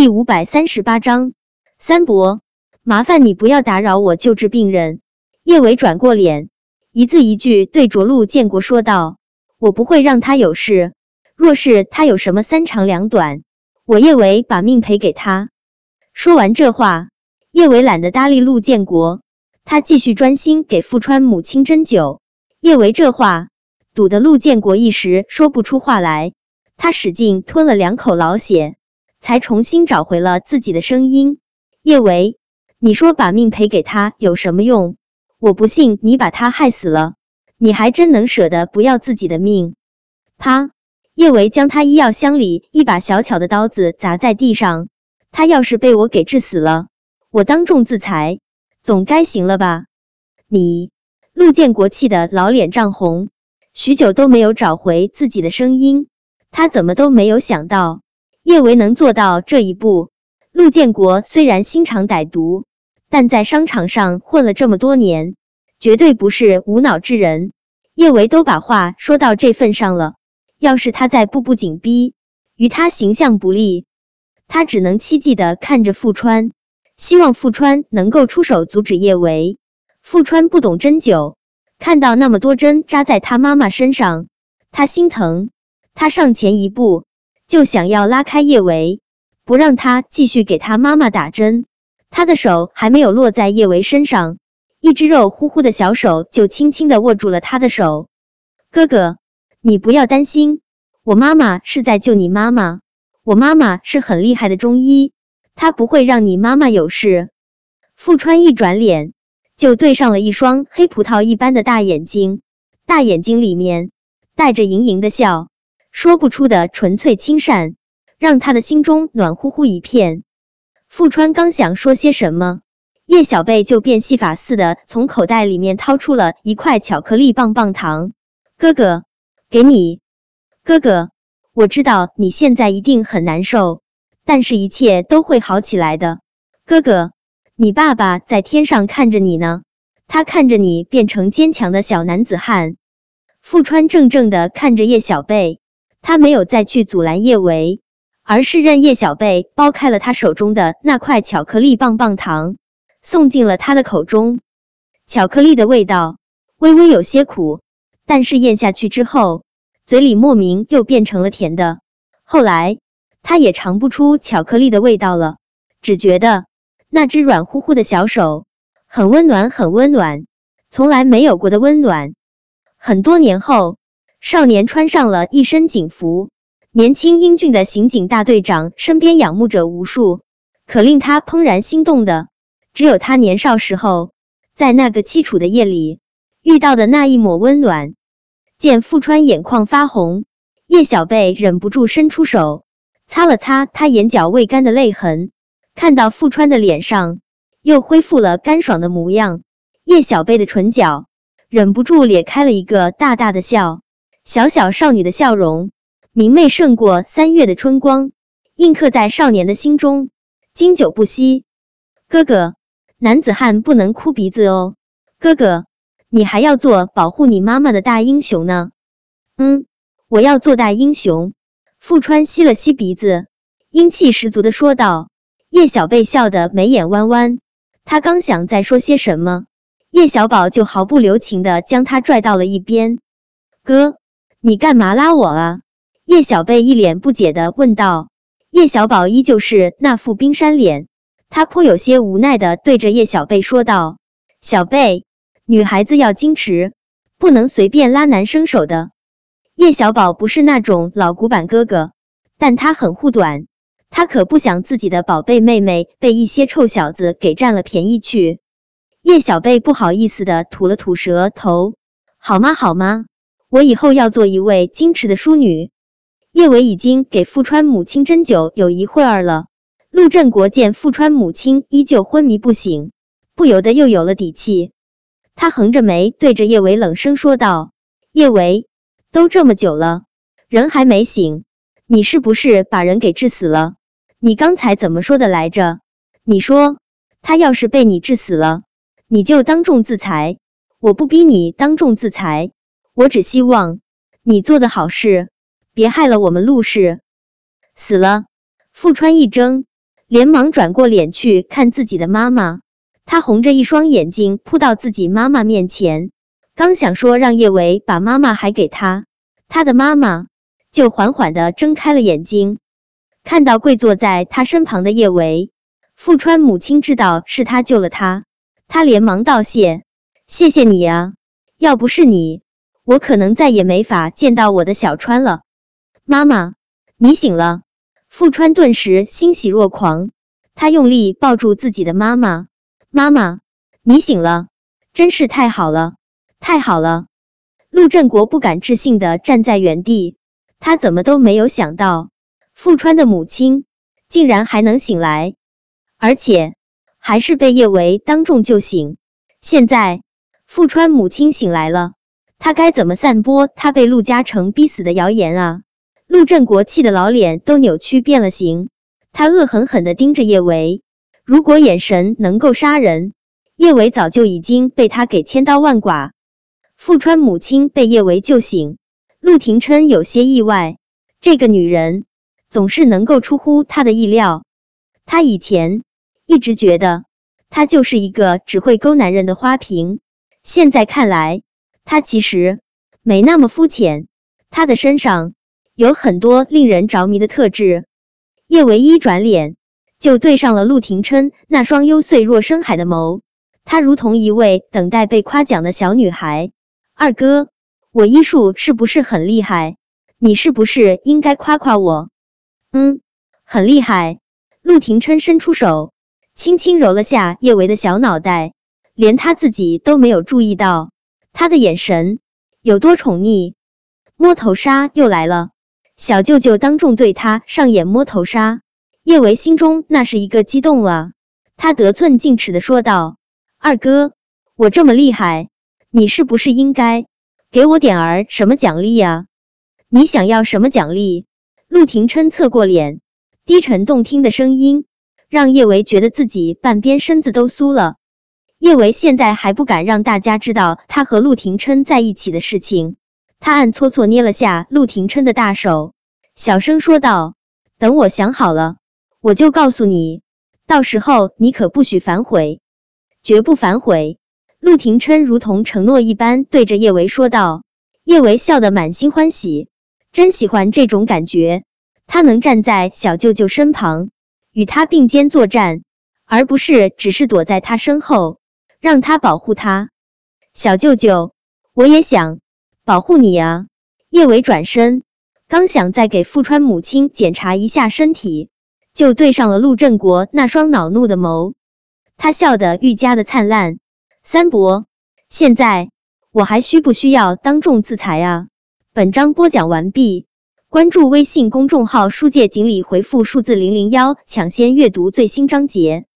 第五百三十八章，三伯，麻烦你不要打扰我救治病人。叶伟转过脸，一字一句对着陆建国说道：“我不会让他有事。若是他有什么三长两短，我叶伟把命赔给他。”说完这话，叶伟懒得搭理陆建国，他继续专心给富川母亲针灸。叶维这话堵得陆建国一时说不出话来，他使劲吞了两口老血。才重新找回了自己的声音。叶维，你说把命赔给他有什么用？我不信你把他害死了，你还真能舍得不要自己的命？啪！叶维将他医药箱里一把小巧的刀子砸在地上。他要是被我给治死了，我当众自裁，总该行了吧？你，陆建国气得老脸涨红，许久都没有找回自己的声音。他怎么都没有想到。叶维能做到这一步，陆建国虽然心肠歹毒，但在商场上混了这么多年，绝对不是无脑之人。叶维都把话说到这份上了，要是他再步步紧逼，于他形象不利，他只能凄寂的看着富川，希望富川能够出手阻止叶维。富川不懂针灸，看到那么多针扎在他妈妈身上，他心疼，他上前一步。就想要拉开叶维，不让他继续给他妈妈打针。他的手还没有落在叶维身上，一只肉乎乎的小手就轻轻的握住了他的手。哥哥，你不要担心，我妈妈是在救你妈妈。我妈妈是很厉害的中医，她不会让你妈妈有事。富川一转脸，就对上了一双黑葡萄一般的大眼睛，大眼睛里面带着盈盈的笑。说不出的纯粹亲善，让他的心中暖乎乎一片。富川刚想说些什么，叶小贝就变戏法似的从口袋里面掏出了一块巧克力棒棒糖。哥哥，给你。哥哥，我知道你现在一定很难受，但是一切都会好起来的。哥哥，你爸爸在天上看着你呢，他看着你变成坚强的小男子汉。富川怔怔的看着叶小贝。他没有再去阻拦叶维，而是任叶小贝剥开了他手中的那块巧克力棒棒糖，送进了他的口中。巧克力的味道微微有些苦，但是咽下去之后，嘴里莫名又变成了甜的。后来他也尝不出巧克力的味道了，只觉得那只软乎乎的小手很温暖，很温暖，从来没有过的温暖。很多年后。少年穿上了一身警服，年轻英俊的刑警大队长身边仰慕者无数。可令他怦然心动的，只有他年少时候在那个凄楚的夜里遇到的那一抹温暖。见富川眼眶发红，叶小贝忍不住伸出手擦了擦他眼角未干的泪痕。看到富川的脸上又恢复了干爽的模样，叶小贝的唇角忍不住咧开了一个大大的笑。小小少女的笑容，明媚胜过三月的春光，印刻在少年的心中，经久不息。哥哥，男子汉不能哭鼻子哦。哥哥，你还要做保护你妈妈的大英雄呢。嗯，我要做大英雄。富川吸了吸鼻子，英气十足的说道。叶小贝笑得眉眼弯弯，他刚想再说些什么，叶小宝就毫不留情的将他拽到了一边。哥。你干嘛拉我啊？叶小贝一脸不解的问道。叶小宝依旧是那副冰山脸，他颇有些无奈的对着叶小贝说道：“小贝，女孩子要矜持，不能随便拉男生手的。”叶小宝不是那种老古板哥哥，但他很护短，他可不想自己的宝贝妹妹被一些臭小子给占了便宜去。叶小贝不好意思的吐了吐舌头：“好吗？好吗？”我以后要做一位矜持的淑女。叶伟已经给富川母亲针灸有一会儿了。陆振国见富川母亲依旧昏迷不醒，不由得又有了底气。他横着眉对着叶伟冷声说道：“叶伟，都这么久了，人还没醒，你是不是把人给治死了？你刚才怎么说的来着？你说他要是被你治死了，你就当众自裁。我不逼你当众自裁。”我只希望你做的好事，别害了我们陆氏。死了，富川一怔，连忙转过脸去看自己的妈妈。他红着一双眼睛扑到自己妈妈面前，刚想说让叶维把妈妈还给他，他的妈妈就缓缓的睁开了眼睛，看到跪坐在他身旁的叶维，富川母亲知道是他救了他，他连忙道谢：“谢谢你啊，要不是你，我可能再也没法见到我的小川了。”妈妈，你醒了。富川顿时欣喜若狂，他用力抱住自己的妈妈。妈妈，你醒了，真是太好了，太好了！陆振国不敢置信的站在原地，他怎么都没有想到，富川的母亲竟然还能醒来，而且还是被叶维当众救醒。现在富川母亲醒来了，他该怎么散播他被陆嘉诚逼死的谣言啊？陆振国气的老脸都扭曲变了形，他恶狠狠的盯着叶维。如果眼神能够杀人，叶维早就已经被他给千刀万剐。富川母亲被叶维救醒，陆廷琛有些意外。这个女人总是能够出乎他的意料。他以前一直觉得她就是一个只会勾男人的花瓶，现在看来，她其实没那么肤浅。她的身上。有很多令人着迷的特质。叶唯一转脸就对上了陆廷琛那双幽邃若深海的眸，他如同一位等待被夸奖的小女孩。二哥，我医术是不是很厉害？你是不是应该夸夸我？嗯，很厉害。陆廷琛伸出手，轻轻揉了下叶维的小脑袋，连他自己都没有注意到他的眼神有多宠溺。摸头杀又来了。小舅舅当众对他上演摸头杀，叶维心中那是一个激动啊！他得寸进尺的说道：“二哥，我这么厉害，你是不是应该给我点儿什么奖励呀？你想要什么奖励？”陆廷琛侧过脸，低沉动听的声音让叶维觉得自己半边身子都酥了。叶维现在还不敢让大家知道他和陆廷琛在一起的事情。他暗搓搓捏了下陆廷琛的大手，小声说道：“等我想好了，我就告诉你。到时候你可不许反悔，绝不反悔。”陆廷琛如同承诺一般对着叶维说道。叶维笑得满心欢喜，真喜欢这种感觉。他能站在小舅舅身旁，与他并肩作战，而不是只是躲在他身后，让他保护他。小舅舅，我也想。保护你啊！叶伟转身，刚想再给富川母亲检查一下身体，就对上了陆振国那双恼怒的眸。他笑得愈加的灿烂。三伯，现在我还需不需要当众自裁啊？本章播讲完毕，关注微信公众号“书界锦鲤”，回复数字零零幺，抢先阅读最新章节。